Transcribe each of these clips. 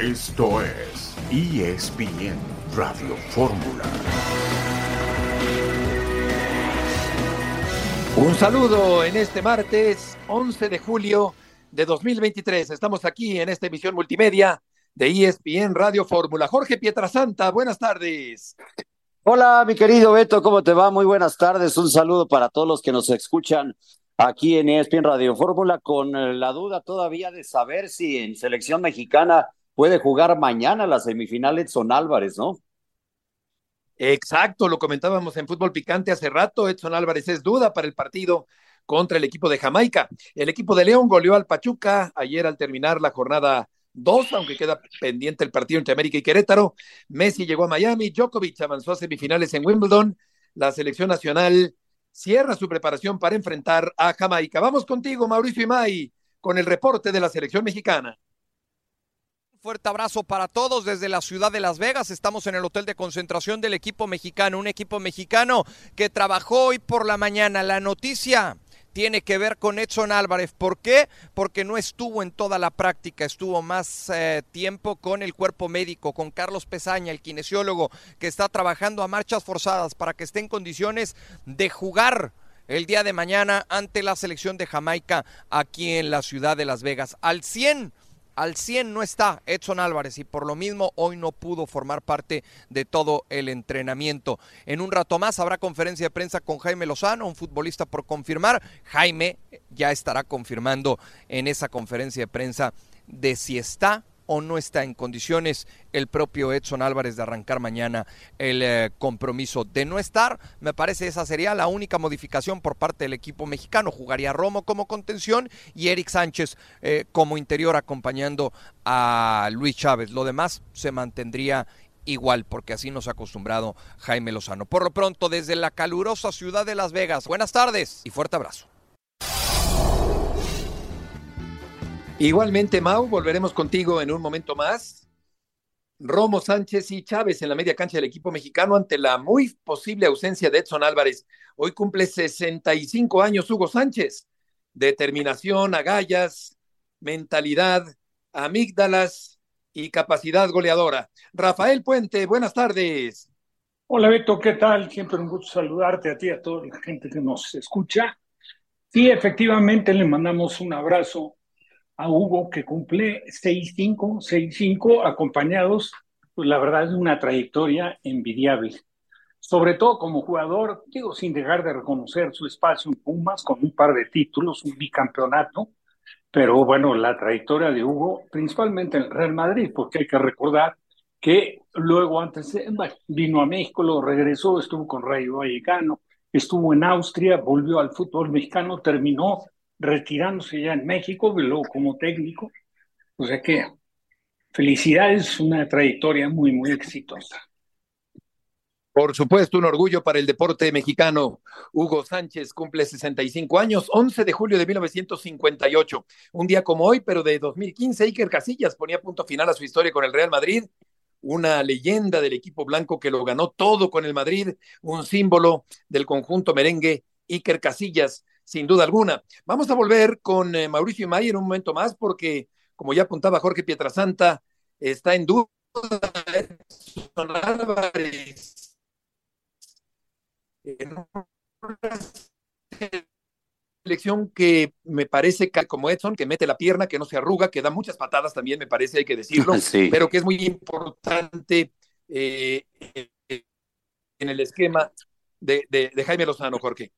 Esto es ESPN Radio Fórmula. Un saludo en este martes 11 de julio de 2023. Estamos aquí en esta emisión multimedia de ESPN Radio Fórmula. Jorge Pietrasanta, buenas tardes. Hola, mi querido Beto, ¿cómo te va? Muy buenas tardes. Un saludo para todos los que nos escuchan aquí en ESPN Radio Fórmula con eh, la duda todavía de saber si en selección mexicana puede jugar mañana las semifinales Son Álvarez, ¿no? Exacto, lo comentábamos en Fútbol Picante hace rato. Edson Álvarez es duda para el partido contra el equipo de Jamaica. El equipo de León goleó al Pachuca ayer al terminar la jornada dos, aunque queda pendiente el partido entre América y Querétaro. Messi llegó a Miami, Djokovic avanzó a semifinales en Wimbledon. La selección nacional cierra su preparación para enfrentar a Jamaica. Vamos contigo, Mauricio Imay, con el reporte de la selección mexicana. Fuerte abrazo para todos desde la ciudad de Las Vegas. Estamos en el hotel de concentración del equipo mexicano, un equipo mexicano que trabajó hoy por la mañana. La noticia tiene que ver con Edson Álvarez. ¿Por qué? Porque no estuvo en toda la práctica, estuvo más eh, tiempo con el cuerpo médico, con Carlos Pesaña, el kinesiólogo, que está trabajando a marchas forzadas para que esté en condiciones de jugar el día de mañana ante la selección de Jamaica aquí en la ciudad de Las Vegas. Al 100 al 100 no está Edson Álvarez y por lo mismo hoy no pudo formar parte de todo el entrenamiento. En un rato más habrá conferencia de prensa con Jaime Lozano, un futbolista por confirmar. Jaime ya estará confirmando en esa conferencia de prensa de si está o no está en condiciones el propio Edson Álvarez de arrancar mañana el eh, compromiso de no estar. Me parece esa sería la única modificación por parte del equipo mexicano. Jugaría Romo como contención y Eric Sánchez eh, como interior acompañando a Luis Chávez. Lo demás se mantendría igual, porque así nos ha acostumbrado Jaime Lozano. Por lo pronto, desde la calurosa ciudad de Las Vegas, buenas tardes y fuerte abrazo. Igualmente, Mau, volveremos contigo en un momento más. Romo Sánchez y Chávez en la media cancha del equipo mexicano ante la muy posible ausencia de Edson Álvarez. Hoy cumple 65 años Hugo Sánchez. Determinación, agallas, mentalidad, amígdalas y capacidad goleadora. Rafael Puente, buenas tardes. Hola Beto, ¿qué tal? Siempre un gusto saludarte a ti, a toda la gente que nos escucha. Sí, efectivamente le mandamos un abrazo a Hugo, que cumple 6-5, 6-5, acompañados, pues la verdad es una trayectoria envidiable. Sobre todo como jugador, digo, sin dejar de reconocer su espacio en Pumas, con un par de títulos, un bicampeonato, pero bueno, la trayectoria de Hugo, principalmente en Real Madrid, porque hay que recordar que luego antes vino a México, lo regresó, estuvo con Rayo Vallecano, estuvo en Austria, volvió al fútbol mexicano, terminó retirándose ya en México, luego como técnico. O sea que felicidades, una trayectoria muy, muy exitosa. Por supuesto, un orgullo para el deporte mexicano. Hugo Sánchez cumple 65 años, 11 de julio de 1958. Un día como hoy, pero de 2015, Iker Casillas ponía punto final a su historia con el Real Madrid. Una leyenda del equipo blanco que lo ganó todo con el Madrid, un símbolo del conjunto merengue, Iker Casillas, sin duda alguna. Vamos a volver con eh, Mauricio Imay en un momento más porque, como ya apuntaba Jorge Pietrasanta, está en duda Son Álvarez. En una selección que me parece como Edson, que mete la pierna, que no se arruga, que da muchas patadas también, me parece, hay que decirlo, pero que es muy importante eh, en el esquema de, de Jaime Lozano, Jorge.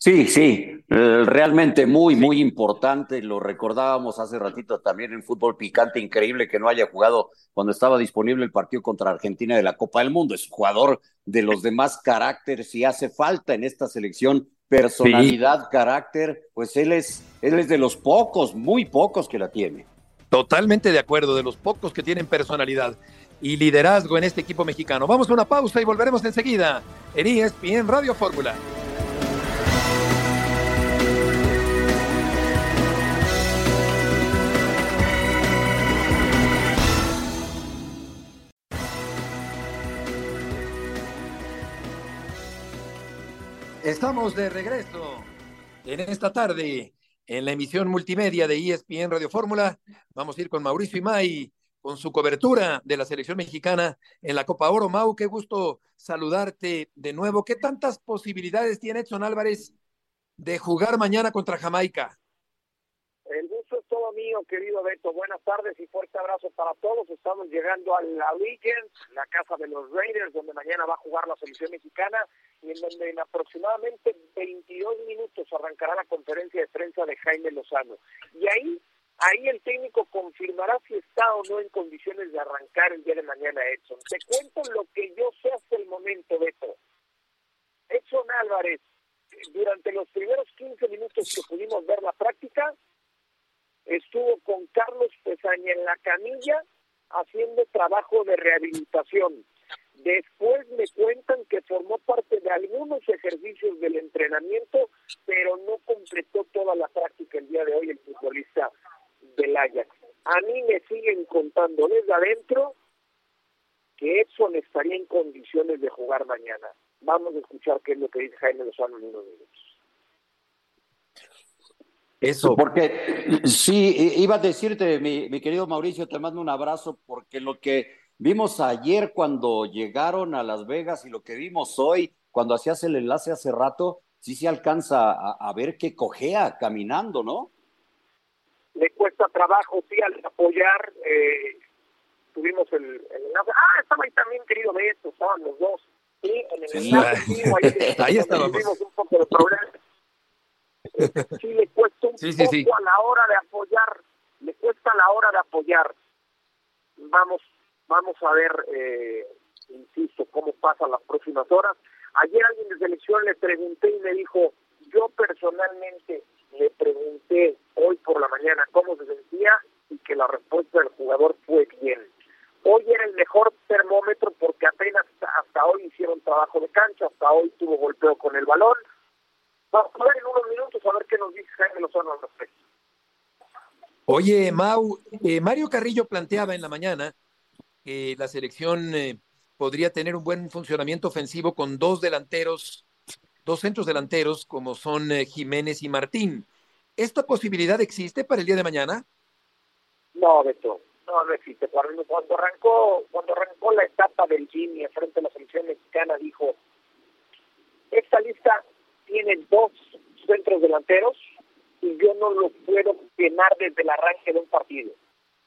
Sí, sí, eh, realmente muy, muy importante. Lo recordábamos hace ratito también en fútbol picante, increíble que no haya jugado cuando estaba disponible el partido contra Argentina de la Copa del Mundo. Es un jugador de los demás caracteres y hace falta en esta selección personalidad, carácter, pues él es, él es de los pocos, muy pocos que la tiene. Totalmente de acuerdo, de los pocos que tienen personalidad y liderazgo en este equipo mexicano. Vamos a una pausa y volveremos enseguida en ESPN Radio Fórmula. Estamos de regreso en esta tarde en la emisión multimedia de ESPN Radio Fórmula. Vamos a ir con Mauricio Imay con su cobertura de la selección mexicana en la Copa Oro. Mau, qué gusto saludarte de nuevo. ¿Qué tantas posibilidades tiene Edson Álvarez de jugar mañana contra Jamaica? El gusto es todo mío, querido Beto. Buenas tardes y fuerte abrazo para todos. Estamos llegando a la Weekend, la casa de los Raiders, donde mañana va a jugar la selección mexicana y en donde en aproximadamente 22 minutos arrancará la conferencia de prensa de Jaime Lozano. Y ahí Ahí el técnico confirmará si está o no en condiciones de arrancar el día de mañana Edson. Te cuento lo que yo sé hasta el momento, Beto. Edson Álvarez, durante los primeros 15 minutos que pudimos ver la práctica, estuvo con Carlos Pesaña en la camilla haciendo trabajo de rehabilitación. Después me cuentan que formó parte de algunos ejercicios del entrenamiento, pero no completó toda la práctica el día de hoy el futbolista del Ajax. A mí me siguen contando desde adentro que Edson estaría en condiciones de jugar mañana. Vamos a escuchar qué es lo que dice Jaime Lozano en unos minutos. Eso. Porque sí, iba a decirte, mi, mi, querido Mauricio, te mando un abrazo, porque lo que vimos ayer cuando llegaron a Las Vegas y lo que vimos hoy, cuando hacías el enlace hace rato, sí se alcanza a, a ver que cojea caminando, ¿no? le cuesta trabajo, sí, al apoyar, eh, tuvimos el, el, Ah, estaba ahí también, querido Beto, estaban los dos. Sí, en el sí, ahí, ahí estábamos. Tuvimos un poco de problema. Sí, le cuesta un sí, sí, poco a la hora de apoyar, le cuesta a la hora de apoyar. Vamos, vamos a ver, eh, insisto, cómo pasan las próximas horas. Ayer alguien de selección le pregunté y me dijo, yo personalmente le pregunté hoy por la mañana cómo se sentía y que la respuesta del jugador fue bien. Hoy era el mejor termómetro porque apenas hasta hoy hicieron trabajo de cancha, hasta hoy tuvo golpeo con el balón. Vamos a ver en unos minutos a ver qué nos dice Jaime Lozano al respecto. Oye, Mau, eh, Mario Carrillo planteaba en la mañana que la selección eh, podría tener un buen funcionamiento ofensivo con dos delanteros dos centros delanteros como son eh, Jiménez y Martín. ¿Esta posibilidad existe para el día de mañana? No, Beto, no, no existe. Cuando, cuando arrancó, cuando arrancó la etapa del Jimmy frente a la selección mexicana, dijo, esta lista tiene dos centros delanteros y yo no lo puedo llenar desde el arranque de un partido.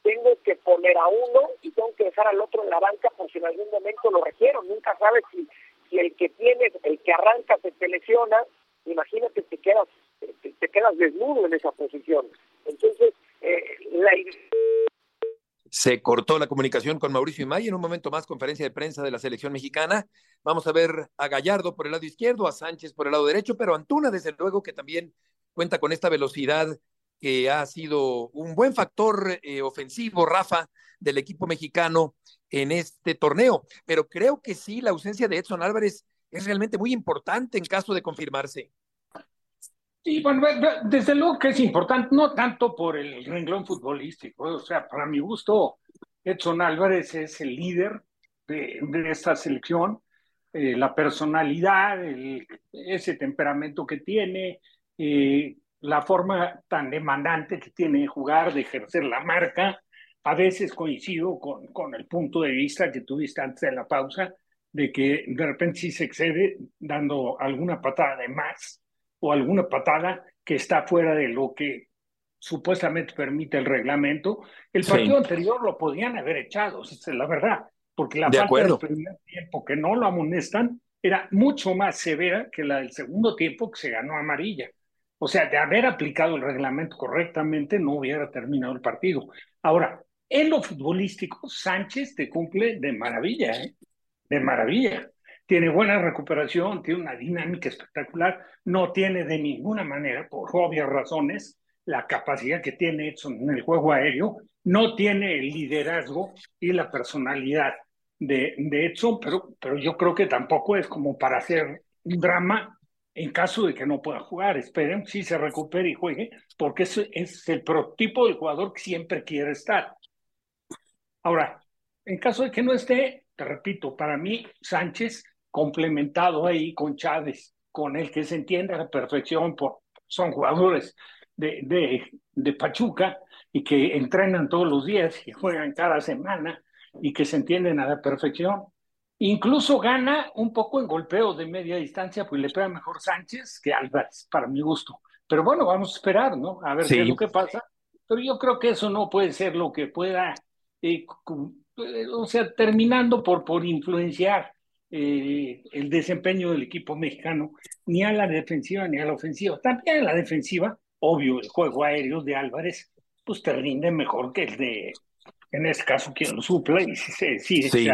Tengo que poner a uno y tengo que dejar al otro en la banca por si en algún momento lo requiero. Nunca sabes si si el que tiene, el que arranca se te lesiona, imagínate te quedas, te, te quedas desnudo en esa posición. Entonces, eh, la se cortó la comunicación con Mauricio Imay. En un momento más, conferencia de prensa de la selección mexicana. Vamos a ver a Gallardo por el lado izquierdo, a Sánchez por el lado derecho, pero Antuna, desde luego, que también cuenta con esta velocidad que ha sido un buen factor eh, ofensivo, Rafa, del equipo mexicano en este torneo. Pero creo que sí, la ausencia de Edson Álvarez es realmente muy importante en caso de confirmarse. Sí, bueno, desde luego que es importante, no tanto por el renglón futbolístico, o sea, para mi gusto, Edson Álvarez es el líder de, esta selección, eh, la personalidad, el, ese temperamento que tiene, eh, la forma tan demandante que tiene de jugar, de ejercer la marca. A veces coincido con, con el punto de vista que tuviste antes de la pausa, de que de repente sí se excede dando alguna patada de más o alguna patada que está fuera de lo que supuestamente permite el reglamento. El partido sí. anterior lo podían haber echado, es la verdad, porque la de falta acuerdo. del primer tiempo que no lo amonestan era mucho más severa que la del segundo tiempo que se ganó amarilla. O sea, de haber aplicado el reglamento correctamente, no hubiera terminado el partido. Ahora, en lo futbolístico, Sánchez te cumple de maravilla, ¿eh? de maravilla. Tiene buena recuperación, tiene una dinámica espectacular, no tiene de ninguna manera, por obvias razones, la capacidad que tiene Edson en el juego aéreo, no tiene el liderazgo y la personalidad de, de Edson, pero, pero yo creo que tampoco es como para hacer un drama en caso de que no pueda jugar, esperen si se recupere y juegue, porque es, es el prototipo del jugador que siempre quiere estar. Ahora, en caso de que no esté, te repito, para mí Sánchez complementado ahí con Chávez, con el que se entiende a la perfección, por, son jugadores de, de, de Pachuca, y que entrenan todos los días y juegan cada semana y que se entienden a la perfección. Incluso gana un poco en golpeo de media distancia, pues le pega mejor Sánchez que Álvarez, para mi gusto. Pero bueno, vamos a esperar, ¿no? A ver qué es lo que pasa. Pero yo creo que eso no puede ser lo que pueda, eh, eh, o sea, terminando por, por influenciar eh, el desempeño del equipo mexicano, ni a la defensiva ni a la ofensiva. También en la defensiva, obvio, el juego aéreo de Álvarez, pues te rinde mejor que el de, en este caso, quien lo suple, y si, si, sí.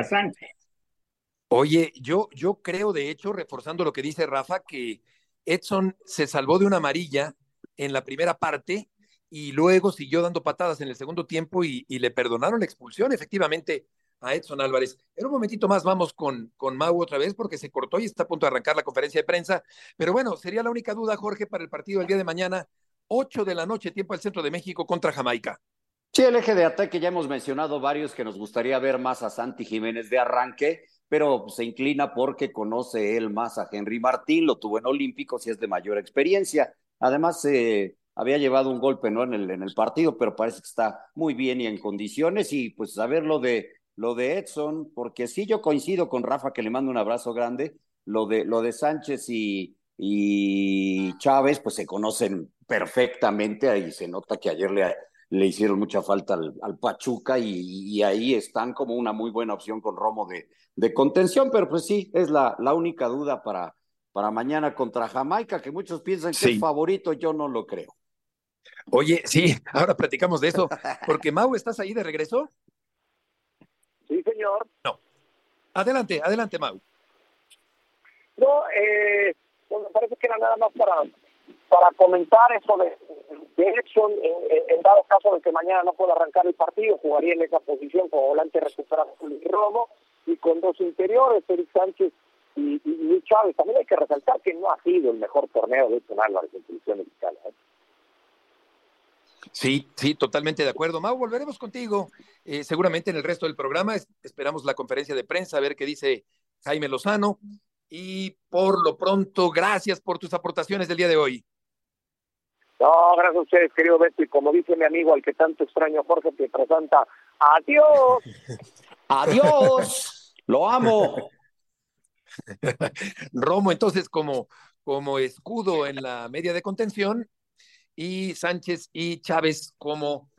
Oye, yo, yo creo, de hecho, reforzando lo que dice Rafa, que Edson se salvó de una amarilla en la primera parte y luego siguió dando patadas en el segundo tiempo y, le perdonaron la expulsión efectivamente a Edson Álvarez. En un momentito más vamos con, con Mau otra vez porque se cortó y está a punto de arrancar la conferencia de prensa. Pero bueno, sería la única duda, Jorge, para el partido del día de mañana, 8 de la noche, tiempo al centro de México contra Jamaica. Sí, el eje de ataque ya hemos mencionado varios que nos gustaría ver más a Santi Jiménez de arranque pero se inclina porque conoce él más a Henry Martín, lo tuvo en Olímpicos y es de mayor experiencia. Además, eh, había llevado un golpe ¿no? en, el, en el partido, pero parece que está muy bien y en condiciones. Y pues saber lo de, lo de Edson, porque sí yo coincido con Rafa, que le mando un abrazo grande, lo de, lo de Sánchez y, y Chávez, pues se conocen perfectamente, ahí se nota que ayer le, le hicieron mucha falta al, Pachuca y, ahí están como una muy buena opción con Romo de, de contención, pero pues sí, es la, la única duda para, para mañana contra Jamaica, que muchos piensan que es favorito, yo no lo creo. Oye, sí, ahora platicamos de eso, porque Mau, ¿estás ahí de regreso? Sí, señor. No. Adelante, adelante, Mau. No, eh, pues me parece que era nada más para para comentar eso de, de Edson, en, dado caso de que mañana no pueda arrancar el partido, jugaría en esa posición como volante recuperado con Romo y con dos interiores, Eric Sánchez y, Luis Chávez. También hay que resaltar que no ha sido el mejor torneo de Álvarez en selección mexicana. ¿eh? Sí, sí, totalmente de acuerdo. Mau, volveremos contigo eh, seguramente en el resto del programa. esperamos la conferencia de prensa, a ver qué dice Jaime Lozano. Y por lo pronto, gracias por tus aportaciones del día de hoy. No, gracias a ustedes, querido Beto. Y como dice mi amigo, al que tanto extraño, Jorge te presenta. ¡Adiós! ¡Adiós! ¡Lo amo! Romo, entonces, como, como escudo en la media de contención, y Sánchez y Chávez como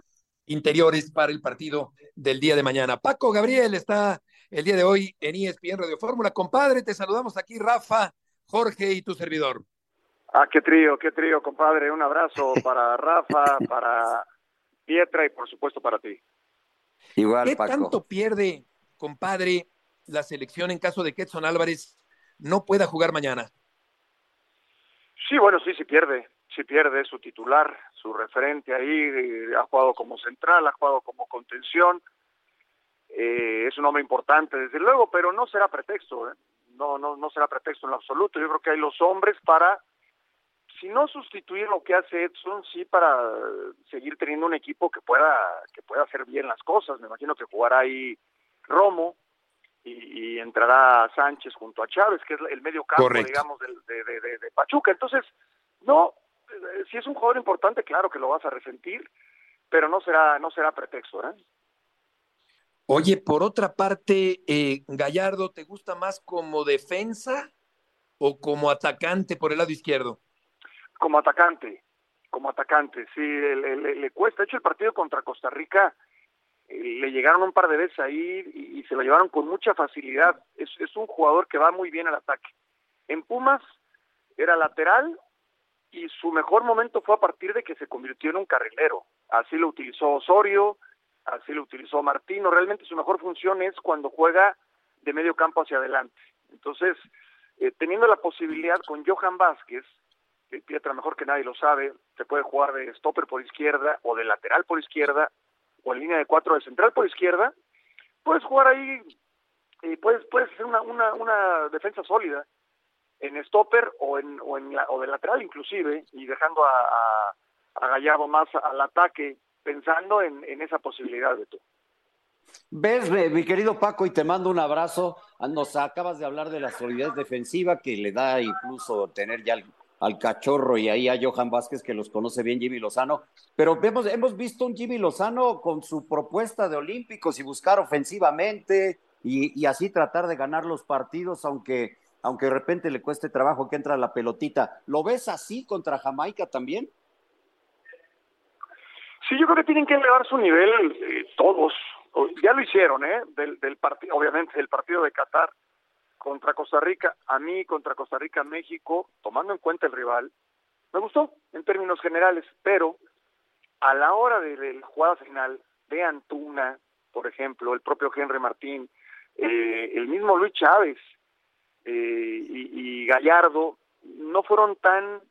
interiores para el partido del día de mañana. Paco Gabriel está el día de hoy en ESPN Radio Fórmula. Compadre, te saludamos aquí, Rafa, Jorge y tu servidor. Ah, qué trío, qué trío, compadre. Un abrazo para Rafa, para Pietra y por supuesto para ti. Igual, ¿Qué tanto pierde, compadre, la selección en caso de que Edson Álvarez no pueda jugar mañana? Sí, bueno, sí, sí pierde. Sí pierde su titular, su referente ahí. Ha jugado como central, ha jugado como contención. Eh, es un hombre importante, desde luego, pero no será pretexto. ¿eh? No, no, no será pretexto en lo absoluto. Yo creo que hay los hombres para si no sustituir lo que hace Edson, sí para seguir teniendo un equipo que pueda que pueda hacer bien las cosas. Me imagino que jugará ahí Romo y, entrará Sánchez junto a Chávez, que es el medio campo, digamos, de, de, Pachuca. Entonces, no, eh, si es un jugador importante, claro que lo vas a resentir, pero no será no será pretexto, ¿eh? Oye, por otra parte, eh, Gallardo, ¿te gusta más como defensa o como atacante por el lado izquierdo? como atacante, como atacante, sí, le, cuesta. De hecho, el partido contra Costa Rica eh, le llegaron un par de veces ahí y, se lo llevaron con mucha facilidad. Es, es un jugador que va muy bien al ataque. En Pumas era lateral y su mejor momento fue a partir de que se convirtió en un carrilero. Así lo utilizó Osorio, así lo utilizó Martino. Realmente su mejor función es cuando juega de medio campo hacia adelante. Entonces, eh, teniendo la posibilidad con Johan Vázquez Pietra mejor que nadie lo sabe, se puede jugar de stopper por izquierda o de lateral por izquierda o en línea de cuatro de central por izquierda, puedes jugar ahí y puedes, puedes hacer una, una, una defensa sólida en stopper o en, o en o de lateral inclusive y dejando a, a, Gallardo más al ataque pensando en, en esa posibilidad de tú. Ves, mi querido Paco, y te mando un abrazo. Nos acabas de hablar de la solidez defensiva que le da incluso tener ya al Cachorro y ahí a Johan Vázquez, que los conoce bien Jimmy Lozano. Pero vemos, hemos visto un Jimmy Lozano con su propuesta de olímpicos y buscar ofensivamente y, y así tratar de ganar los partidos, aunque, aunque de repente le cueste trabajo que entra la pelotita. ¿Lo ves así contra Jamaica también? Sí, yo creo que tienen que elevar su nivel eh, todos. Ya lo hicieron, ¿eh? Del, del partido, obviamente, del partido de Qatar contra Costa Rica, a mí contra Costa Rica, México, tomando en cuenta el rival, me gustó en términos generales, pero a la hora de, la jugada final de Antuna, por ejemplo, el propio Henry Martín, eh, el mismo Luis Chávez eh, y, Gallardo, no fueron tan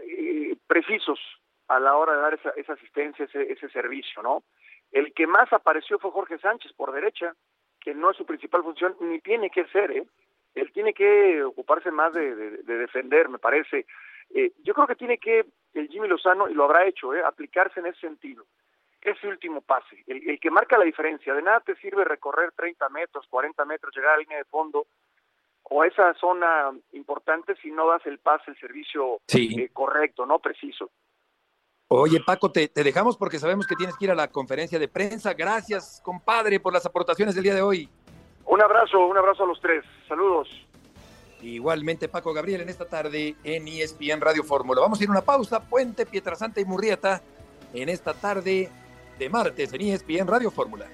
eh, precisos a la hora de dar esa, esa asistencia, ese, ese servicio, ¿no? El que más apareció fue Jorge Sánchez por derecha, que no es su principal función, ni tiene que ser, ¿eh? Él tiene que ocuparse más de, defender, me parece. Eh, yo creo que tiene que el Jimmy Lozano, y lo habrá hecho, ¿eh? aplicarse en ese sentido. Ese último pase, el, que marca la diferencia. De nada te sirve recorrer 30 metros, 40 metros, llegar a la línea de fondo o a esa zona importante si no das el pase, el servicio eh, correcto, no preciso. Oye, Paco, te, dejamos porque sabemos que tienes que ir a la conferencia de prensa. Gracias, compadre, por las aportaciones del día de hoy. Un abrazo, un abrazo a los tres. Saludos. Igualmente, Paco Gabriel, en esta tarde en ESPN Radio Fórmula. Vamos a ir a una pausa. Puente, Pietrasanta y Murrieta en esta tarde de martes en ESPN Radio Fórmula.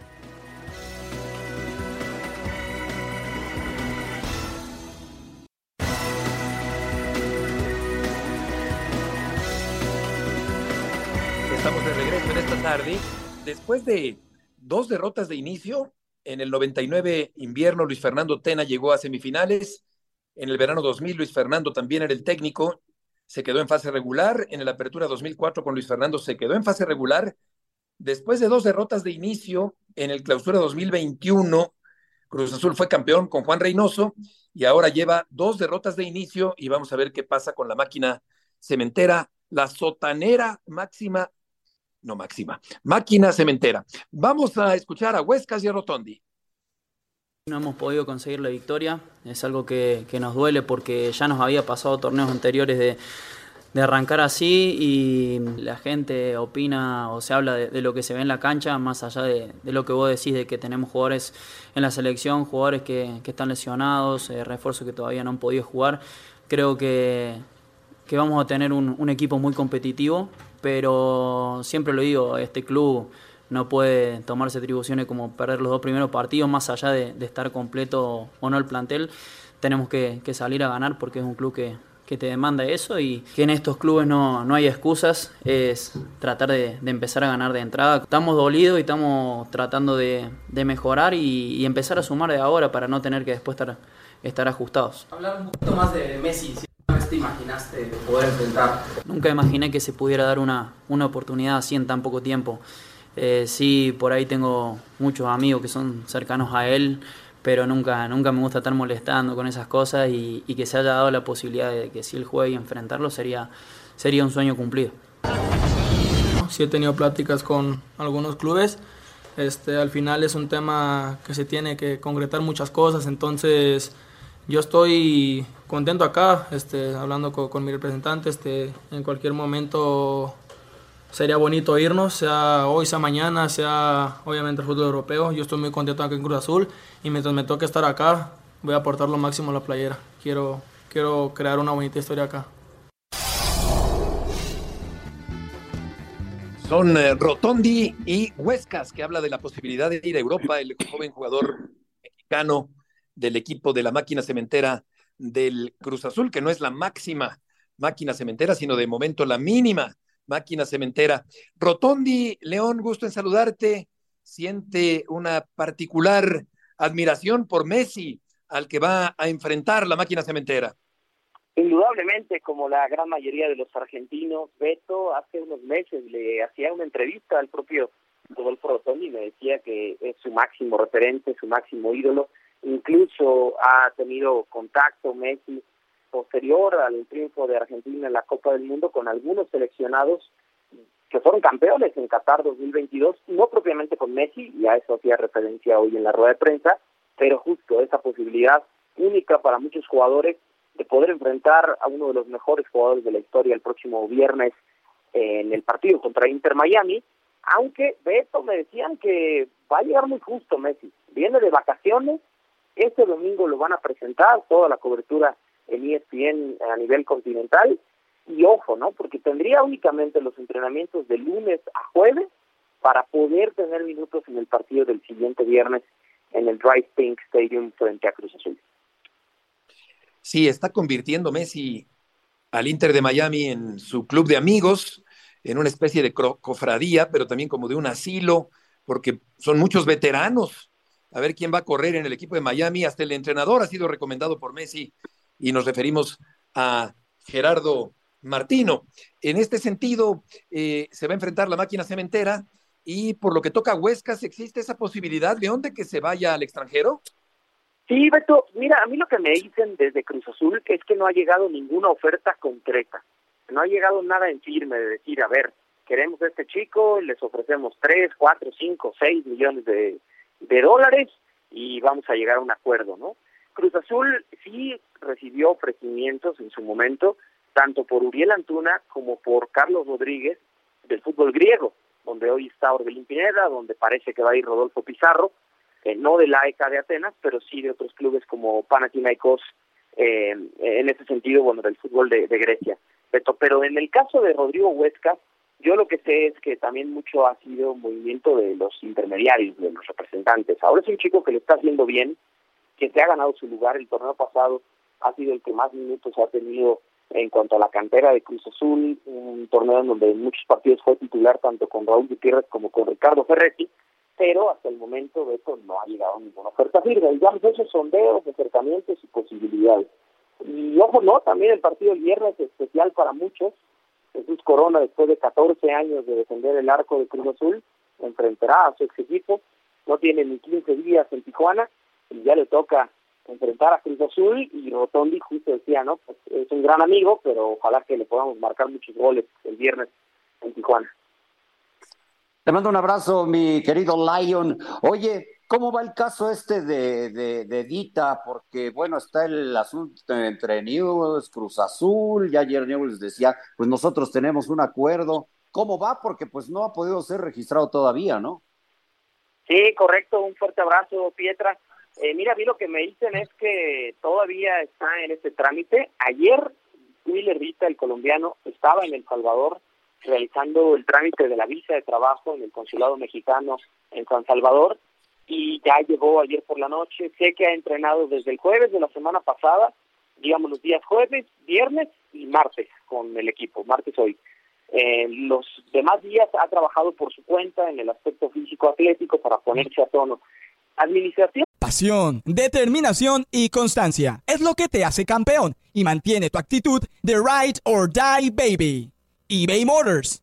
Estamos de regreso en esta tarde. Después de dos derrotas de inicio, en el 99 invierno Luis Fernando Tena llegó a semifinales. En el verano 2000 Luis Fernando también era el técnico. Se quedó en fase regular. En la apertura 2004 con Luis Fernando se quedó en fase regular. Después de dos derrotas de inicio en el clausura 2021, Cruz Azul fue campeón con Juan Reynoso y ahora lleva dos derrotas de inicio y vamos a ver qué pasa con la máquina cementera, la sotanera máxima no máxima, máquina cementera. Vamos a escuchar a Huescas y a Rotondi. No hemos podido conseguir la victoria, es algo que, nos duele porque ya nos había pasado torneos anteriores de, arrancar así y la gente opina o se habla de, lo que se ve en la cancha, más allá de, lo que vos decís de que tenemos jugadores en la selección, jugadores que, están lesionados, eh, refuerzos que todavía no han podido jugar. Creo que, vamos a tener un equipo muy competitivo pero siempre lo digo, este club no puede tomarse atribuciones como perder los dos primeros partidos, más allá de, estar completo o no el plantel, tenemos que, salir a ganar porque es un club que, te demanda eso y que en estos clubes no, no hay excusas, es tratar de, empezar a ganar de entrada. Estamos dolidos y estamos tratando de, mejorar y, empezar a sumar de ahora para no tener que después estar, estar ajustados. Hablar un poquito más de Messi te imaginaste poder enfrentar? Nunca imaginé que se pudiera dar una, una oportunidad así en tan poco tiempo. Eh, sí, por ahí tengo muchos amigos que son cercanos a él, pero nunca, nunca me gusta estar molestando con esas cosas y, que se haya dado la posibilidad de que si él juegue y enfrentarlo sería, sería un sueño cumplido. Sí he tenido pláticas con algunos clubes. Este, al final es un tema que se tiene que concretar muchas cosas, entonces yo estoy contento acá, este, hablando con, mi representante, este, en cualquier momento sería bonito irnos, sea hoy, sea mañana, sea obviamente el fútbol europeo. Yo estoy muy contento aquí en Cruz Azul y mientras me toque estar acá, voy a aportar lo máximo a la playera. Quiero, quiero crear una bonita historia acá. Son eh, Rotondi y Huescas, que habla de la posibilidad de ir a Europa, el joven jugador mexicano del equipo de la máquina cementera del Cruz Azul, que no es la máxima máquina cementera, sino de momento la mínima máquina cementera. Rotondi, León, gusto en saludarte. Siente una particular admiración por Messi, al que va a enfrentar la máquina cementera. Indudablemente, como la gran mayoría de los argentinos, Beto hace unos meses le hacía una entrevista al propio Rodolfo Rotondi y me decía que es su máximo referente, su máximo ídolo Incluso ha tenido contacto Messi posterior al triunfo de Argentina en la Copa del Mundo con algunos seleccionados que fueron campeones en Qatar 2022, no propiamente con Messi, y a eso hacía referencia hoy en la rueda de prensa, pero justo esa posibilidad única para muchos jugadores de poder enfrentar a uno de los mejores jugadores de la historia el próximo viernes en el partido contra Inter Miami, aunque Beto me decían que va a llegar muy justo Messi, viene de vacaciones, este domingo lo van a presentar, toda la cobertura en ESPN a nivel continental, y ojo, ¿no? Porque tendría únicamente los entrenamientos de lunes a jueves para poder tener minutos en el partido del siguiente viernes en el Drive Pink Stadium frente a Cruz Azul. Sí, está convirtiendo Messi al Inter de Miami en su club de amigos, en una especie de cofradía, pero también como de un asilo, porque son muchos veteranos. A ver quién va a correr en el equipo de Miami. Hasta el entrenador ha sido recomendado por Messi y nos referimos a Gerardo Martino. En este sentido, eh, se va a enfrentar la máquina cementera y por lo que toca a Huescas, ¿existe esa posibilidad, de dónde que se vaya al extranjero? Sí, Beto, mira, a mí lo que me dicen desde Cruz Azul es que no ha llegado ninguna oferta concreta. No ha llegado nada en firme de decir, a ver, queremos a este chico, les ofrecemos 3, 4, 5, 6 millones de, de dólares y vamos a llegar a un acuerdo, ¿no? Cruz Azul sí recibió ofrecimientos en su momento, tanto por Uriel Antuna como por Carlos Rodríguez del fútbol griego donde hoy está Orbelín Pineda, donde parece que va a ir Rodolfo Pizarro, eh, no de la ECA de Atenas, pero sí de otros clubes como Panathinaikos, eh, en ese sentido, bueno, del fútbol de, Grecia. Pero en el caso de Rodrigo Huesca, yo lo que sé es que también mucho ha sido movimiento de los intermediarios, de los representantes. Ahora es un chico que le está haciendo bien, que se ha ganado su lugar. El torneo pasado ha sido el que más minutos ha tenido en cuanto a la cantera de Cruz Azul, un torneo en donde en muchos partidos fue titular tanto con Raúl Gutiérrez como con Ricardo Ferretti, pero hasta el momento de esto no ha llegado ninguna oferta firme. Digamos, esos sondeos, acercamientos y posibilidades. Y ojo, no, también el partido del viernes es especial para muchos. Jesús Corona, después de 14 años de defender el arco de Cruz Azul, enfrentará a su ex equipo. No tiene ni 15 días en Tijuana y ya le toca enfrentar a Cruz Azul y Rotondi justo decía, ¿no? Pues es un gran amigo, pero ojalá que le podamos marcar muchos goles el viernes en Tijuana. Te mando un abrazo, mi querido Lion. Oye, ¿cómo va el caso este de, de, de Dita? Porque, bueno, está el asunto entre News, Cruz Azul, ya ayer News decía, pues nosotros tenemos un acuerdo. ¿Cómo va? Porque pues no ha podido ser registrado todavía, ¿no? Sí, correcto. Un fuerte abrazo, Pietra. Eh, mira, a mí lo que me dicen es que todavía está en este trámite. Ayer, Willer Vita, el colombiano, estaba en El Salvador realizando el trámite de la visa de trabajo en el consulado mexicano en San Salvador y ya llegó ayer por la noche. Sé que ha entrenado desde el jueves de la semana pasada, digamos los días jueves, viernes y martes con el equipo, martes hoy. Eh, los demás días ha trabajado por su cuenta en el aspecto físico atlético para ponerse a tono. Administración. Pasión, determinación y constancia es lo que te hace campeón y mantiene tu actitud de ride or die baby. eBay Motors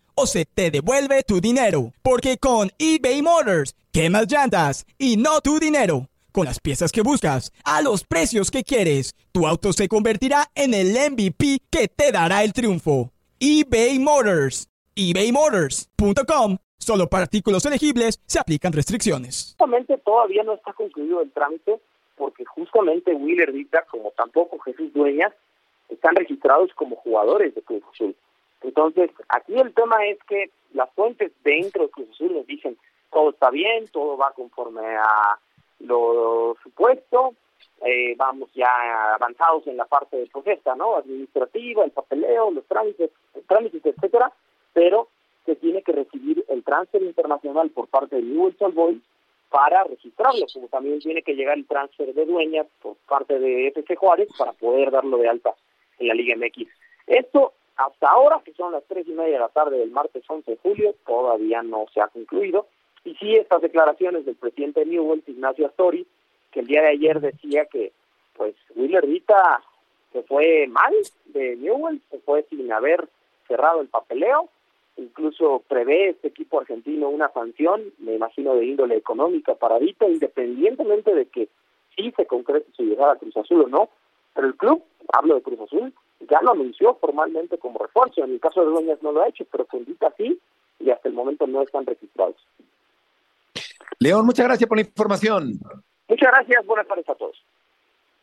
o se te devuelve tu dinero. Porque con eBay Motors, quemas llantas y no tu dinero. Con las piezas que buscas, a los precios que quieres, tu auto se convertirá en el MVP que te dará el triunfo. eBay Motors. ebaymotors.com Solo para artículos elegibles se aplican restricciones. Justamente todavía no está concluido el trámite porque justamente Willer Dita, como tampoco Jesús Dueñas, están registrados como jugadores de Cruz Azul. Entonces, aquí el tema es que las fuentes dentro de Cruz Azul nos dicen todo está bien, todo va conforme a lo supuesto, eh, vamos ya avanzados en la parte de protesta, ¿no? Administrativa, el papeleo, los trámites, trámites, etcétera, pero se tiene que recibir el transfer internacional por parte de Newell's Old Boys para registrarlo, como también tiene que llegar el transfer de dueñas por parte de FC Juárez para poder darlo de alta en la Liga MX. Esto hasta ahora, que son las tres y media de la tarde del martes 11 de julio, todavía no se ha concluido. Y sí, estas declaraciones del presidente de Newell's, Ignacio Astori, que el día de ayer decía que, pues, Willer Vita se fue mal de Newell, se fue sin haber cerrado el papeleo, incluso prevé este equipo argentino una sanción, me imagino de índole económica para Vita, independientemente de que sí se concrete su llegada a Cruz Azul o no, pero el club, hablo de Cruz Azul, ya lo anunció formalmente como refuerzo, en el caso de Dueñas no lo ha hecho, pero con Vita sí, y hasta el momento no están registrados. León, muchas gracias por la información. Muchas gracias, buenas tardes a todos.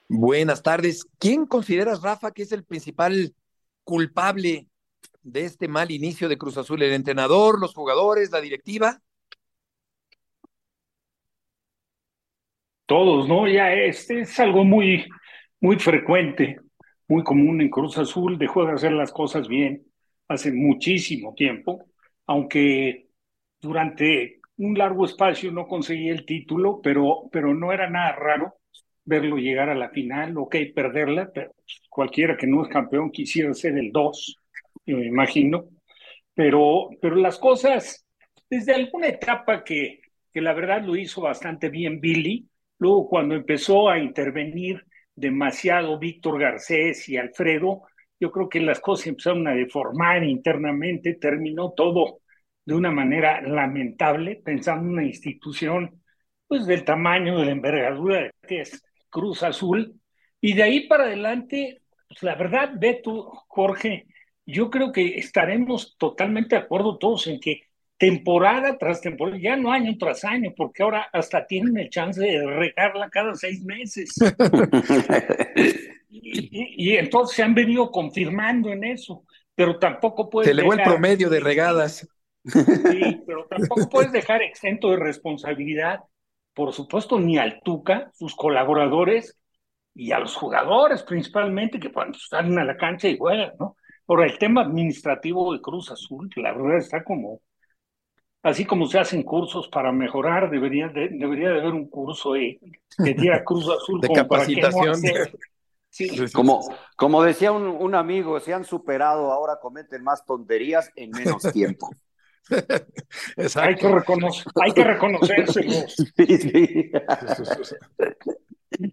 Buenas tardes. ¿Quién consideras, Rafa, que es el principal culpable de este mal inicio de Cruz Azul? ¿El entrenador, los jugadores, la directiva? Todos, ¿no? Ya este es algo muy, muy frecuente, muy común en Cruz Azul, dejó de hacer las cosas bien hace muchísimo tiempo, aunque durante un largo espacio no conseguía el título, pero, pero no era nada raro verlo llegar a la final, ok, perderla, pero cualquiera que no es campeón quisiera ser el 2, me imagino, pero, pero las cosas, desde alguna etapa que, que la verdad lo hizo bastante bien Billy, luego cuando empezó a intervenir demasiado Víctor Garcés y Alfredo, yo creo que las cosas empezaron a deformar internamente, terminó todo de una manera lamentable, pensando en una institución pues del tamaño, de la envergadura que es Cruz Azul, y de ahí para adelante, pues la verdad, Beto, Jorge, yo creo que estaremos totalmente de acuerdo todos en que temporada tras temporada, ya no año tras año, porque ahora hasta tienen el chance de regarla cada seis meses. y, y, entonces se han venido confirmando en eso, pero tampoco puede... Se elevó el promedio de regadas. Sí, pero tampoco puedes dejar exento de responsabilidad, por supuesto, ni al Tuca, sus colaboradores y a los jugadores principalmente, que cuando salen a la cancha y juegan, ¿no? Por el tema administrativo de Cruz Azul, la verdad está como, así como se hacen cursos para mejorar, debería de, debería de haber un curso eh, que diera Cruz Azul de capacitación. Sí. Como, como decía un, un, amigo, se han superado, ahora cometen más tonterías en menos tiempo. hay que, reconocer, hay que reconocérselos. Sí, sí.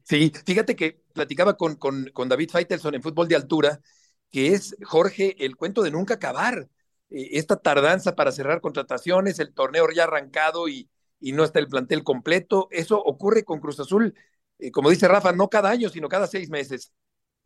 sí, fíjate que platicaba con, con, con David Feitelson en fútbol de altura, que es, Jorge, el cuento de nunca acabar. Esta tardanza para cerrar contrataciones, el torneo ya arrancado y, y no está el plantel completo. Eso ocurre con Cruz Azul, eh, como dice Rafa, no cada año, sino cada seis meses.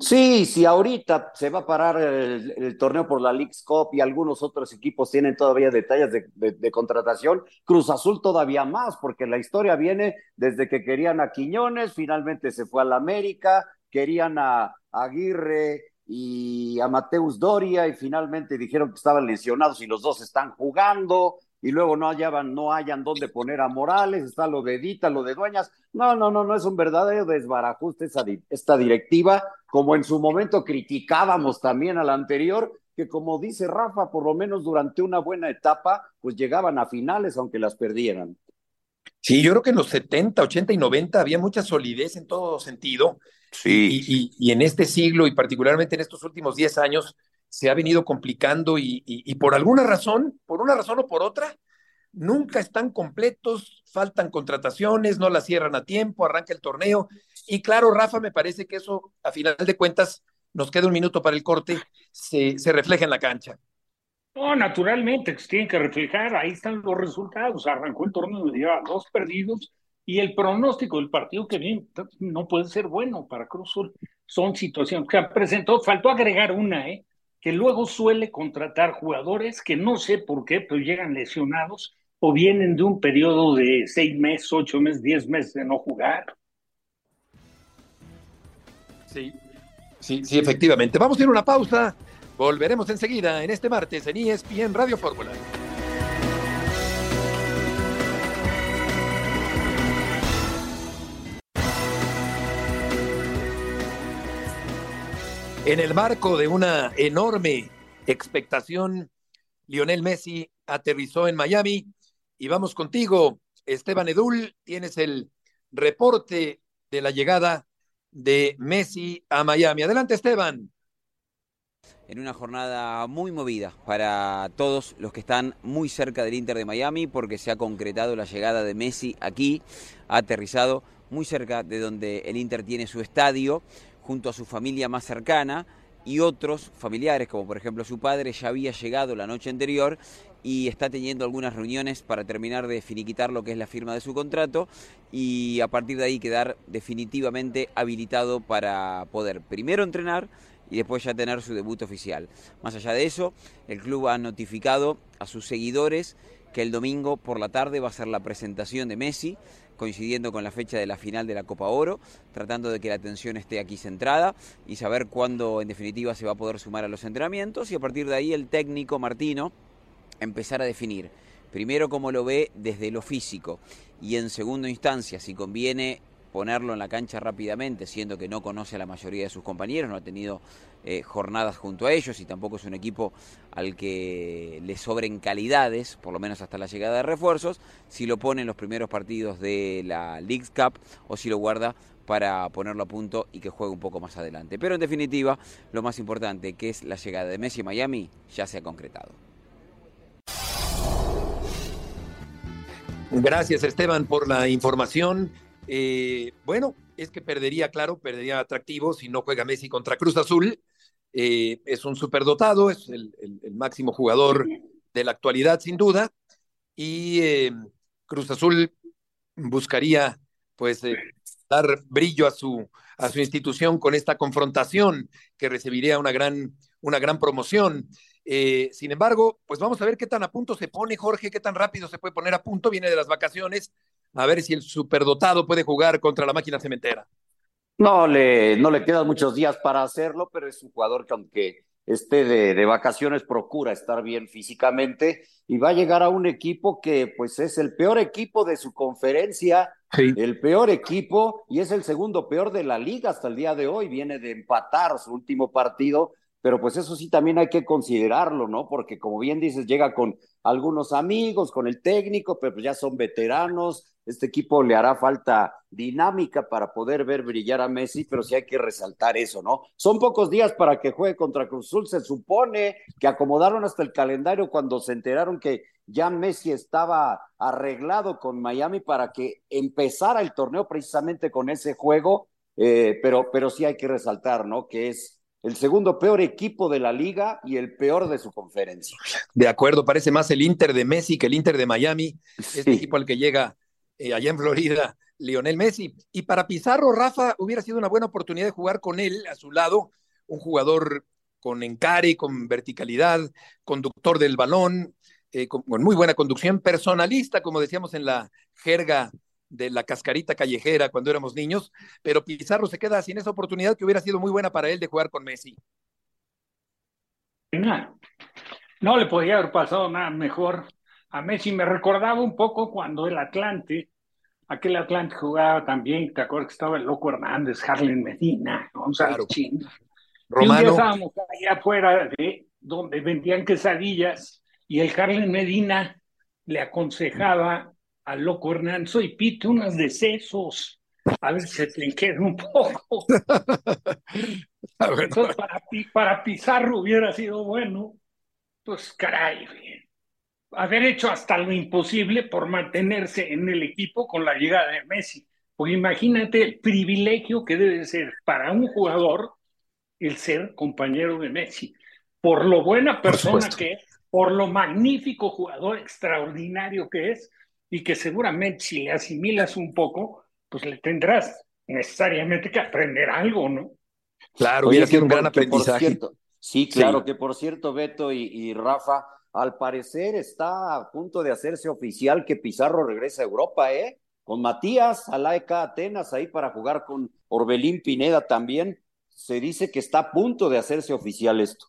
Sí, sí, ahorita se va a parar el, torneo por la League's Cup y algunos otros equipos tienen todavía detalles de, de, contratación. Cruz Azul todavía más, porque la historia viene desde que querían a Quiñones, finalmente se fue a la América, querían a Aguirre y a Mateus Doria y finalmente dijeron que estaban lesionados y los dos están jugando y luego no hallaban, no hayan dónde poner a Morales, está lo de Edita, lo de Dueñas. No, no, no, no es un verdadero desbarajuste esta directiva, como en su momento criticábamos también a la anterior, que como dice Rafa, por lo menos durante una buena etapa, pues llegaban a finales aunque las perdieran. Sí, yo creo que en los 70, 80 y 90 había mucha solidez en todo sentido. Sí. Y, y, y en este siglo y particularmente en estos últimos 10 años, se ha venido complicando y, y, y, por alguna razón, por una razón o por otra, nunca están completos, faltan contrataciones, no las cierran a tiempo, arranca el torneo. Y claro, Rafa, me parece que eso, a final de cuentas, nos queda un minuto para el corte, se, se refleja en la cancha. No, naturalmente, se tienen que reflejar, ahí están los resultados. Arrancó el torneo, lleva dos perdidos y el pronóstico del partido que viene no puede ser bueno para Cruz Sur. Son situaciones que presentó, faltó agregar una, ¿eh? que luego suele contratar jugadores que no sé por qué, pero llegan lesionados o vienen de un periodo de seis meses, ocho meses, diez meses de no jugar. Sí, sí, sí, efectivamente. Vamos a ir a una pausa. Volveremos enseguida en este martes en ESPN Radio Fórmula. En el marco de una enorme expectación, Lionel Messi aterrizó en Miami y vamos contigo, Esteban Edul, tienes el reporte de la llegada de Messi a Miami. Adelante, Esteban. En una jornada muy movida para todos los que están muy cerca del Inter de Miami porque se ha concretado la llegada de Messi aquí, ha aterrizado muy cerca de donde el Inter tiene su estadio junto a su familia más cercana y otros familiares, como por ejemplo su padre, ya había llegado la noche anterior y está teniendo algunas reuniones para terminar de finiquitar lo que es la firma de su contrato y a partir de ahí quedar definitivamente habilitado para poder primero entrenar y después ya tener su debut oficial. Más allá de eso, el club ha notificado a sus seguidores que el domingo por la tarde va a ser la presentación de Messi, coincidiendo con la fecha de la final de la Copa Oro, tratando de que la atención esté aquí centrada y saber cuándo en definitiva se va a poder sumar a los entrenamientos y a partir de ahí el técnico Martino empezar a definir primero cómo lo ve desde lo físico y en segunda instancia si conviene ponerlo en la cancha rápidamente, siendo que no conoce a la mayoría de sus compañeros, no ha tenido eh, jornadas junto a ellos y tampoco es un equipo al que le sobren calidades, por lo menos hasta la llegada de refuerzos, si lo pone en los primeros partidos de la League Cup o si lo guarda para ponerlo a punto y que juegue un poco más adelante. Pero en definitiva, lo más importante, que es la llegada de Messi a Miami, ya se ha concretado. Gracias Esteban por la información. Eh, bueno, es que perdería, claro, perdería atractivo si no juega Messi contra Cruz Azul. Eh, es un superdotado, es el, máximo jugador de la actualidad, sin duda. Y eh, Cruz Azul buscaría, pues, dar brillo a su, a su institución con esta confrontación que recibiría una gran, una gran promoción. Sin embargo, pues vamos a ver qué tan a punto se pone Jorge, qué tan rápido se puede poner a punto, viene de las vacaciones, a ver si el superdotado puede jugar contra la máquina cementera. No le, no le quedan muchos días para hacerlo, pero es un jugador que aunque esté de, de, vacaciones procura estar bien físicamente y va a llegar a un equipo que pues es el peor equipo de su conferencia, el peor equipo y es el segundo peor de la liga hasta el día de hoy, viene de empatar su último partido pero pues eso sí también hay que considerarlo, ¿no? Porque como bien dices, llega con algunos amigos, con el técnico, pero pues ya son veteranos, este equipo le hará falta dinámica para poder ver brillar a Messi, pero sí hay que resaltar eso, ¿no? Son pocos días para que juegue contra Cruz Azul, se supone que acomodaron hasta el calendario cuando se enteraron que ya Messi estaba arreglado con Miami para que empezara el torneo precisamente con ese juego, eh, pero, pero sí hay que resaltar, ¿no? Que es el segundo peor equipo de la liga y el peor de su conferencia. De acuerdo, parece más el Inter de Messi que el Inter de Miami, este equipo al que llega eh, allá en Florida, Lionel Messi. Y para Pizarro, Rafa, hubiera sido una buena oportunidad de jugar con él a su lado, un jugador con encare, con verticalidad, conductor del balón, eh, con muy buena conducción, personalista, como decíamos en la jerga de la cascarita callejera cuando éramos niños, pero Pizarro se queda sin esa oportunidad que hubiera sido muy buena para él de jugar con Messi. No le podía haber pasado nada mejor a Messi. Me recordaba un poco cuando el Atlante, aquel Atlante jugaba también, te acuerdas que estaba el Loco Hernández, Harlen Medina, Gonzalo claro. Ching. Romano. Y un estábamos allá afuera de donde vendían quesadillas y el Harlen Medina le aconsejaba al loco Hernán, soy pite unas de sesos, a ver si se te queda un poco. Entonces, para, para Pizarro hubiera sido bueno, pues caray, haber hecho hasta lo imposible por mantenerse en el equipo con la llegada de Messi. Pues imagínate el privilegio que debe ser para un jugador el ser compañero de Messi, por lo buena persona que es, por lo magnífico jugador extraordinario que es, y que seguramente si le asimilas un poco, pues le tendrás necesariamente que aprender algo, ¿no? Claro, hubiera sido un gran aprendizaje. sí, claro, que por cierto, Beto y, Rafa, al parecer está a punto de hacerse oficial que Pizarro regresa a Europa, ¿eh? Con Matías, AEK Atenas ahí para jugar con Orbelín Pineda también. Se dice que está a punto de hacerse oficial esto.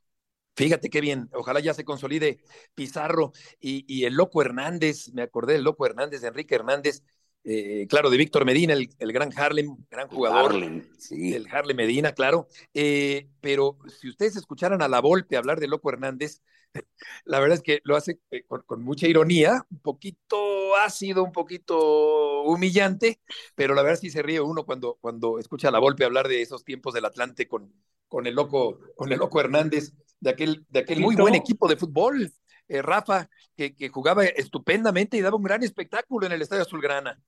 Fíjate qué bien, ojalá ya se consolide Pizarro y, el Loco Hernández, me acordé del Loco Hernández, de Enrique Hernández, eh, claro, de Víctor Medina, el, gran Harlem, gran jugador. sí. El Harlem Medina, claro. Eh, pero si ustedes escucharan a la Volpe hablar de Loco Hernández, la verdad es que lo hace eh, con, mucha ironía, un poquito ácido, un poquito humillante, pero la verdad sí se ríe uno cuando, cuando escucha a la Volpe hablar de esos tiempos del Atlante con, con el loco, con el loco Hernández, de aquel, de aquel muy buen equipo de fútbol, eh, Rafa, que, que, jugaba estupendamente y daba un gran espectáculo en el Estadio Azulgrana.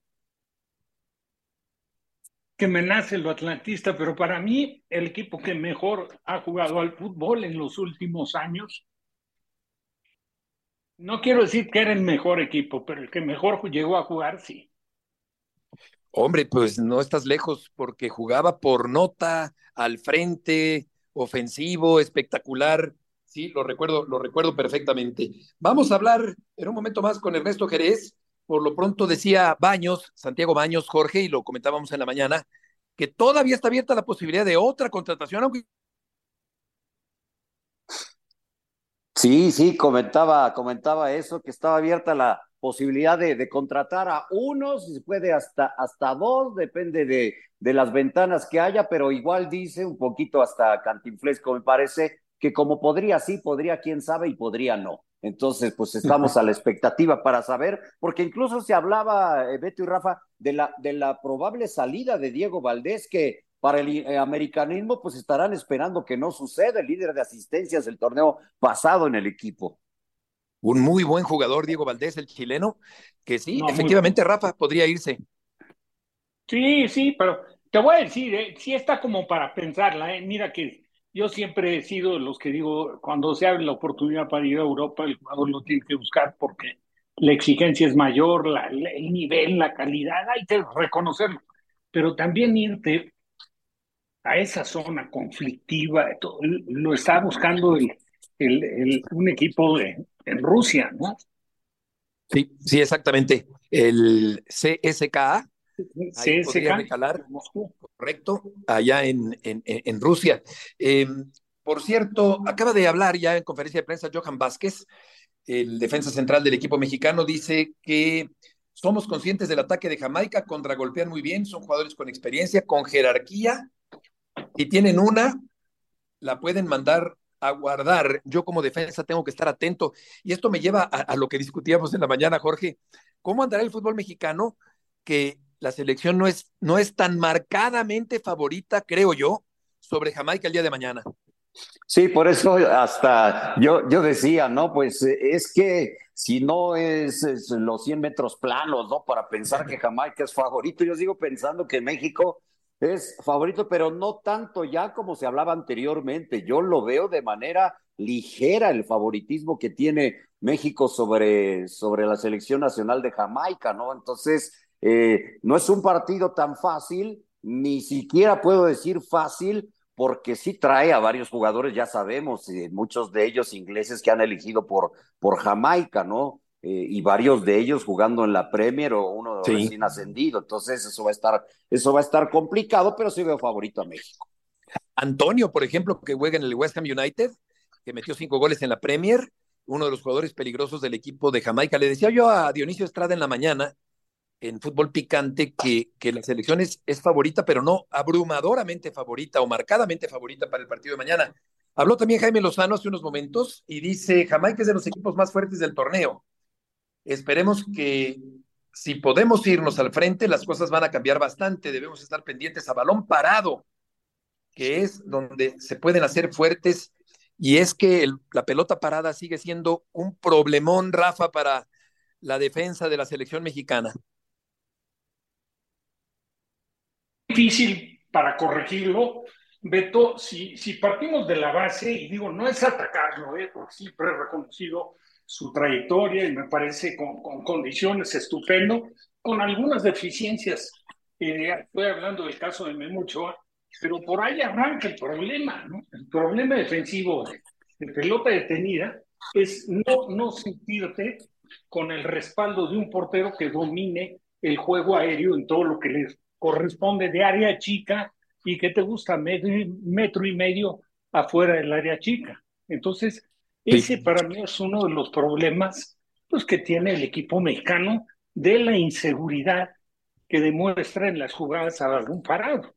que me nace lo atlantista, pero para mí el equipo que mejor ha jugado al fútbol en los últimos años, no quiero decir que era el mejor equipo, pero el que mejor llegó a jugar, sí. Hombre, pues no estás lejos porque jugaba por nota, al frente, ofensivo, espectacular. Sí, lo recuerdo, lo recuerdo perfectamente. Vamos a hablar en un momento más con Ernesto Jerez. Por lo pronto decía Baños, Santiago Baños, Jorge, y lo comentábamos en la mañana, que todavía está abierta la posibilidad de otra contratación, Sí, sí, comentaba, comentaba eso, que estaba abierta la posibilidad de, de contratar a uno, si se puede hasta, hasta dos, depende de, de las ventanas que haya, pero igual dice un poquito hasta cantinflesco, me parece, que como podría sí, podría quién sabe y podría no. Entonces, pues estamos a la expectativa para saber, porque incluso se hablaba, eh, Beto y Rafa, de la, de la probable salida de Diego Valdés, que para el eh, americanismo, pues estarán esperando que no suceda el líder de asistencias del torneo pasado en el equipo. Un muy buen jugador, Diego Valdés, el chileno, que sí, no, efectivamente, Rafa, podría irse. Sí, sí, pero te voy a decir, eh, sí está como para pensarla, eh. mira que yo siempre he sido de los que digo, cuando se abre la oportunidad para ir a Europa, el jugador lo tiene que buscar porque la exigencia es mayor, la, el nivel, la calidad, hay que reconocerlo, pero también irte a esa zona conflictiva, lo está buscando el, el, el, un equipo de, en Rusia, ¿no? Sí, sí, exactamente. El CSKA. CSKA. correcto, allá en, en, en Rusia. Eh, por cierto, acaba de hablar ya en conferencia de prensa Johan Vázquez, el defensa central del equipo mexicano, dice que somos conscientes del ataque de Jamaica, contragolpean muy bien, son jugadores con experiencia, con jerarquía y tienen una, la pueden mandar a guardar. Yo como defensa tengo que estar atento. Y esto me lleva a, lo que discutíamos en la mañana, Jorge. ¿Cómo andará el fútbol mexicano? Que la selección no es, no es tan marcadamente favorita, creo yo, sobre Jamaica el día de mañana. Sí, por eso hasta yo, yo decía, ¿no? Pues es que si no es, es los 100 metros planos, ¿no? Para pensar que Jamaica es favorito, yo sigo pensando que México es favorito, pero no tanto ya como se hablaba anteriormente. Yo lo veo de manera ligera el favoritismo que tiene México sobre, sobre la selección nacional de Jamaica, ¿no? Entonces, eh, no es un partido tan fácil, ni siquiera puedo decir fácil, porque sí trae a varios jugadores, ya sabemos, eh, muchos de ellos ingleses que han elegido por, por Jamaica, ¿no? Eh, y varios de ellos jugando en la Premier o uno sí. recién ascendido. Entonces, eso va a estar, eso va a estar complicado, pero sí veo favorito a México. Antonio, por ejemplo, que juega en el West Ham United, que metió cinco goles en la Premier, uno de los jugadores peligrosos del equipo de Jamaica. Le decía yo a Dionisio Estrada en la mañana, en fútbol picante, que, que la selección es, es favorita, pero no abrumadoramente favorita o marcadamente favorita para el partido de mañana. Habló también Jaime Lozano hace unos momentos y dice, Jamaica es de los equipos más fuertes del torneo. Esperemos que si podemos irnos al frente, las cosas van a cambiar bastante. Debemos estar pendientes a balón parado, que es donde se pueden hacer fuertes. Y es que el, la pelota parada sigue siendo un problemón, Rafa, para la defensa de la selección mexicana. Difícil para corregirlo. Beto, si, si partimos de la base, y digo, no es atacarlo, ¿eh? porque siempre he reconocido su trayectoria y me parece con, con condiciones estupendo, con algunas deficiencias. Eh, estoy hablando del caso de Memo Ochoa, pero por ahí arranca el problema, ¿no? El problema defensivo de, pelota detenida es no, no sentirte con el respaldo de un portero que domine el juego aéreo en todo lo que le corresponde de área chica y que te gusta metro, metro y medio afuera del área chica. Entonces, ese para mí es uno de los problemas pues, que tiene el equipo mexicano de la inseguridad que demuestra en las jugadas a algún parado.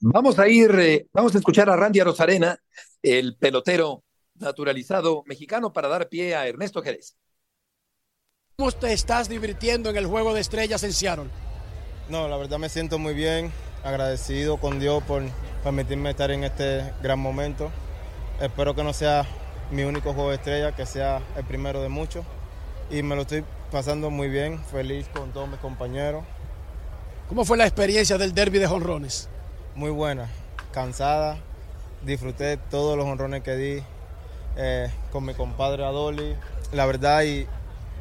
Vamos a ir, eh, vamos a escuchar a Randy Arozarena, el pelotero naturalizado mexicano, para dar pie a Ernesto Jerez. ¿Cómo te estás divirtiendo en el juego de estrellas en Seattle? No, la verdad me siento muy bien, agradecido con Dios por permitirme estar en este gran momento. Espero que no sea mi único juego de estrella, que sea el primero de muchos. Y me lo estoy pasando muy bien, feliz con todos mis compañeros. ¿Cómo fue la experiencia del derby de jonrones? Muy buena, cansada, disfruté todos los honrones que di eh, con mi compadre Adoli. La verdad, y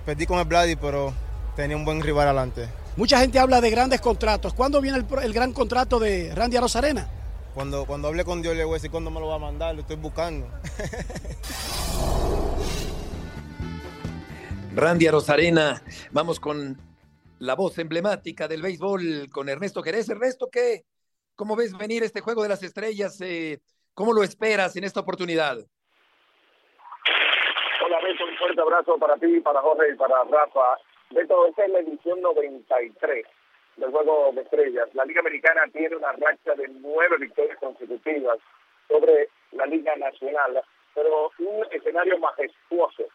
perdí con el Vladi, pero tenía un buen rival adelante. Mucha gente habla de grandes contratos. ¿Cuándo viene el, el gran contrato de Randy Rosarena? Cuando, cuando hable con Dios le voy a decir cuándo me lo va a mandar, lo estoy buscando. Randy Rosarena, vamos con la voz emblemática del béisbol con Ernesto Jerez. Ernesto, ¿qué? ¿Cómo ves venir este juego de las estrellas? Eh, ¿Cómo lo esperas en esta oportunidad? Hola, Beto, un fuerte abrazo para ti, para Jorge y para Rafa. Beto, esta es la edición 93 del Juego de Estrellas. La Liga Americana tiene una racha de nueve victorias consecutivas sobre la Liga Nacional, pero un escenario majestuoso.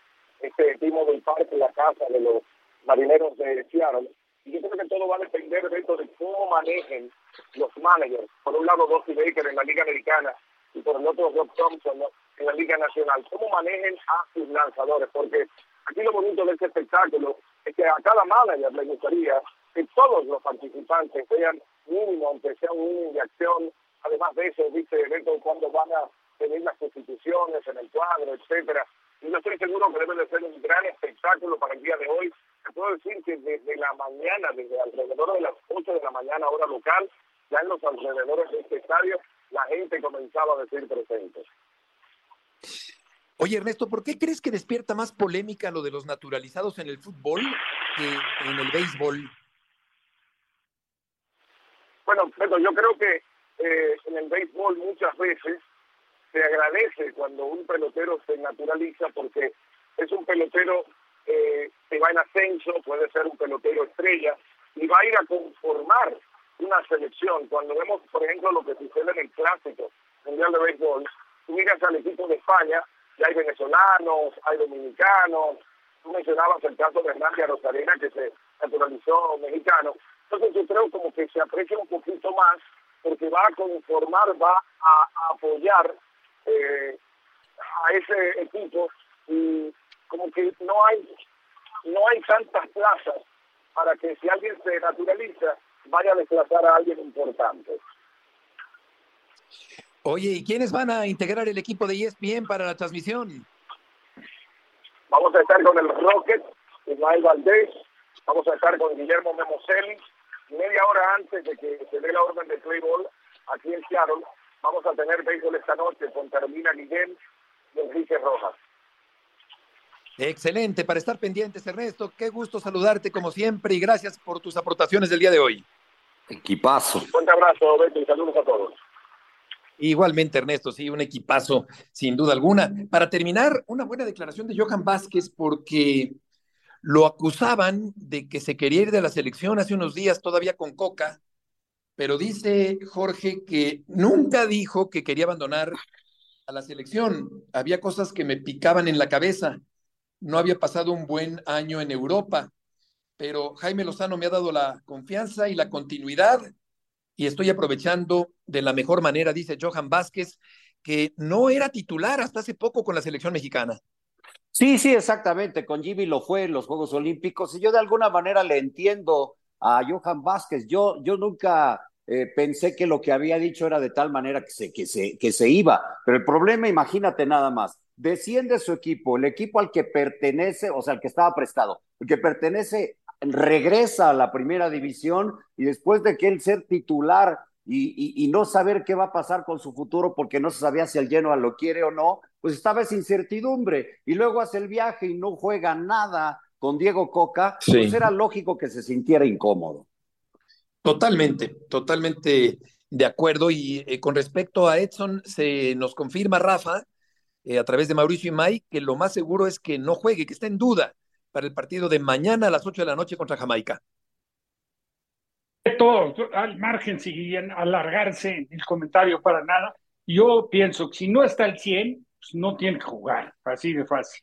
Este timo del parque, la casa de los marineros de Seattle. Y yo creo que todo va a depender Beto, de cómo manejen los managers. Por un lado, Dusty Baker en la Liga Americana y por el otro, Rob Thompson en la Liga Nacional. Cómo manejen a sus lanzadores, porque aquí lo bonito de este espectáculo es que a cada manager le gustaría que todos los participantes sean mínimo, aunque sea un mínimo de acción. Además de eso, dice Beto, cuando van a tener las constituciones en el cuadro, etcétera. Y yo estoy seguro que debe de ser un gran espectáculo para el día de hoy. Puedo decir que desde la mañana, desde alrededor de las 8 de la mañana, hora local, ya en los alrededores de este estadio, la gente comenzaba a decir presentes. Oye, Ernesto, ¿por qué crees que despierta más polémica lo de los naturalizados en el fútbol que en el béisbol? Bueno, Beto, yo creo que eh, en el béisbol muchas veces cuando un pelotero se naturaliza porque es un pelotero eh, que va en ascenso, puede ser un pelotero estrella y va a ir a conformar una selección. Cuando vemos, por ejemplo, lo que sucede en el clásico mundial de béisbol, tú miras al equipo de España, ya hay venezolanos, hay dominicanos, tú mencionabas el caso de Hernández Rosarena que se naturalizó mexicano. Entonces yo creo como que se aprecia un poquito más porque va a conformar, va a, apoyar eh, a ese equipo y como que no hay no hay tantas plazas para que si alguien se naturaliza vaya a desplazar a alguien importante. Oye, ¿y quiénes van a integrar el equipo de ESPN para la transmisión? Vamos a estar con el Rocket, Ismael Valdés, vamos a estar con Guillermo Memoselli, media hora antes de que se dé la orden de play ball aquí en Seattle, vamos a tener béisbol esta noche con Carolina Guillén y Enrique Rojas. Excelente, para estar pendientes, Ernesto. Qué gusto saludarte como siempre y gracias por tus aportaciones del día de hoy. Equipazo. Fuerte abrazo, Beto, y saludos a todos. Igualmente, Ernesto, sí, un equipazo, sin duda alguna. Para terminar, una buena declaración de Johan Vázquez, porque lo acusaban de que se quería ir de la selección hace unos días, todavía con Coca, pero dice Jorge que nunca dijo que quería abandonar a la selección. Había cosas que me picaban en la cabeza. No había pasado un buen año en Europa, pero Jaime Lozano me ha dado la confianza y la continuidad y estoy aprovechando de la mejor manera, dice Johan Vázquez, que no era titular hasta hace poco con la selección mexicana. Sí, sí, exactamente. Con Jimmy lo fue en los Juegos Olímpicos y yo de alguna manera le entiendo a Johan Vázquez. Yo, yo nunca eh, pensé que lo que había dicho era de tal manera que se, que, se, que se iba. Pero el problema, imagínate nada más, desciende su equipo, el equipo al que pertenece, o sea, el que estaba prestado, el que pertenece regresa a la primera división y después de que él ser titular y, y, no saber qué va a pasar con su futuro porque no se sabía si el Genoa lo quiere o no, pues estaba esa incertidumbre y luego hace el viaje y no juega nada con Diego Coca, pues era lógico que se sintiera incómodo. Totalmente, totalmente de acuerdo. Y eh, con respecto a Edson, se nos confirma Rafa, eh, a través de Mauricio Imay, que lo más seguro es que no juegue, que está en duda para el partido de mañana a las 8 de la noche contra Jamaica. Todo, al margen, sin alargarse el comentario para nada, yo pienso que si no está al 100, pues no tiene que jugar, así de fácil.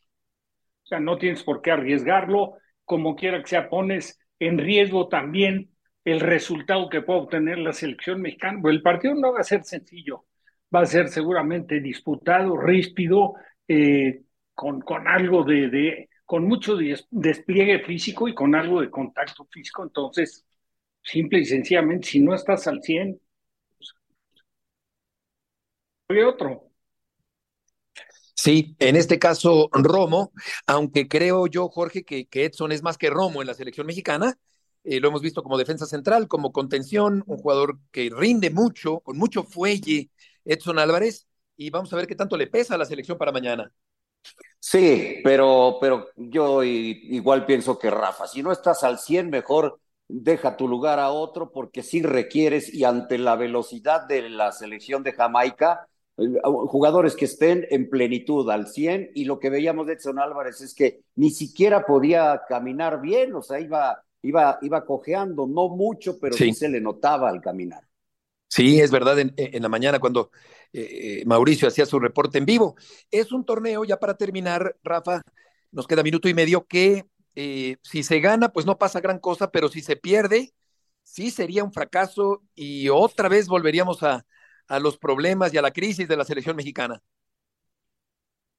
No tienes por qué arriesgarlo, como quiera que sea, pones en riesgo también el resultado que pueda obtener la selección mexicana. el partido no va a ser sencillo, va a ser seguramente disputado, ríspido, eh, con, con algo de, de, con mucho despliegue físico y con algo de contacto físico. Entonces, Simple y sencillamente, si no estás al 100, pues, otro. Sí, en este caso Romo, aunque creo yo, Jorge, que, Edson es más que Romo en la selección mexicana, eh, lo hemos visto como defensa central, como contención, un jugador que rinde mucho, con mucho fuelle, Edson Álvarez, y vamos a ver qué tanto le pesa a la selección para mañana. Sí, pero, pero yo igual pienso que Rafa, si no estás al 100, mejor deja tu lugar a otro porque sí requieres y ante la velocidad de la selección de Jamaica, jugadores que estén en plenitud al 100 y lo que veíamos de Edson Álvarez es que ni siquiera podía caminar bien, o sea, iba, iba, iba cojeando, no mucho, pero sí, se le notaba al caminar. Sí, es verdad, en, en la mañana cuando eh, eh, Mauricio hacía su reporte en vivo. Es un torneo, ya para terminar, Rafa, nos queda minuto y medio, que eh, si se gana, pues no pasa gran cosa, pero si se pierde, sí sería un fracaso y otra vez volveríamos a, a los problemas y a la crisis de la selección mexicana.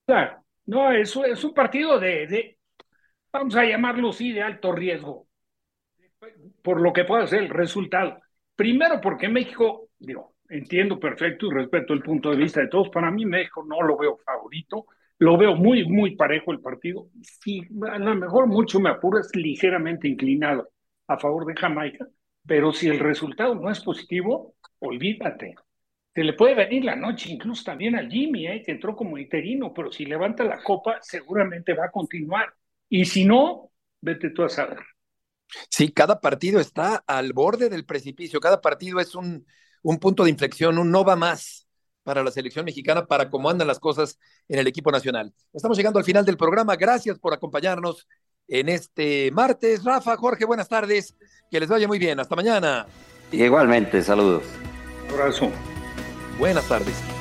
Claro, no, eso es un partido de, vamos a llamarlo así, de alto riesgo, por lo que pueda ser el resultado. Primero porque México, digo, entiendo perfecto y respeto el punto de vista de todos. Para mí México no lo veo favorito, lo veo muy, muy parejo el partido. Si a lo mejor mucho me apuras, ligeramente inclinado a favor de Jamaica, pero si el resultado no es positivo, olvídate. Se le puede venir la noche incluso también al Jimmy, ¿eh? que entró como interino, pero si levanta la copa, seguramente va a continuar. Y si no, vete tú a saber. Sí, cada partido está al borde del precipicio, cada partido es un, un punto de inflexión, un no va más para la selección mexicana, para cómo andan las cosas en el equipo nacional. Estamos llegando al final del programa. Gracias por acompañarnos en este martes. Rafa, Jorge, buenas tardes. Que les vaya muy bien. Hasta mañana. Igualmente, saludos. Un abrazo. Buenas tardes.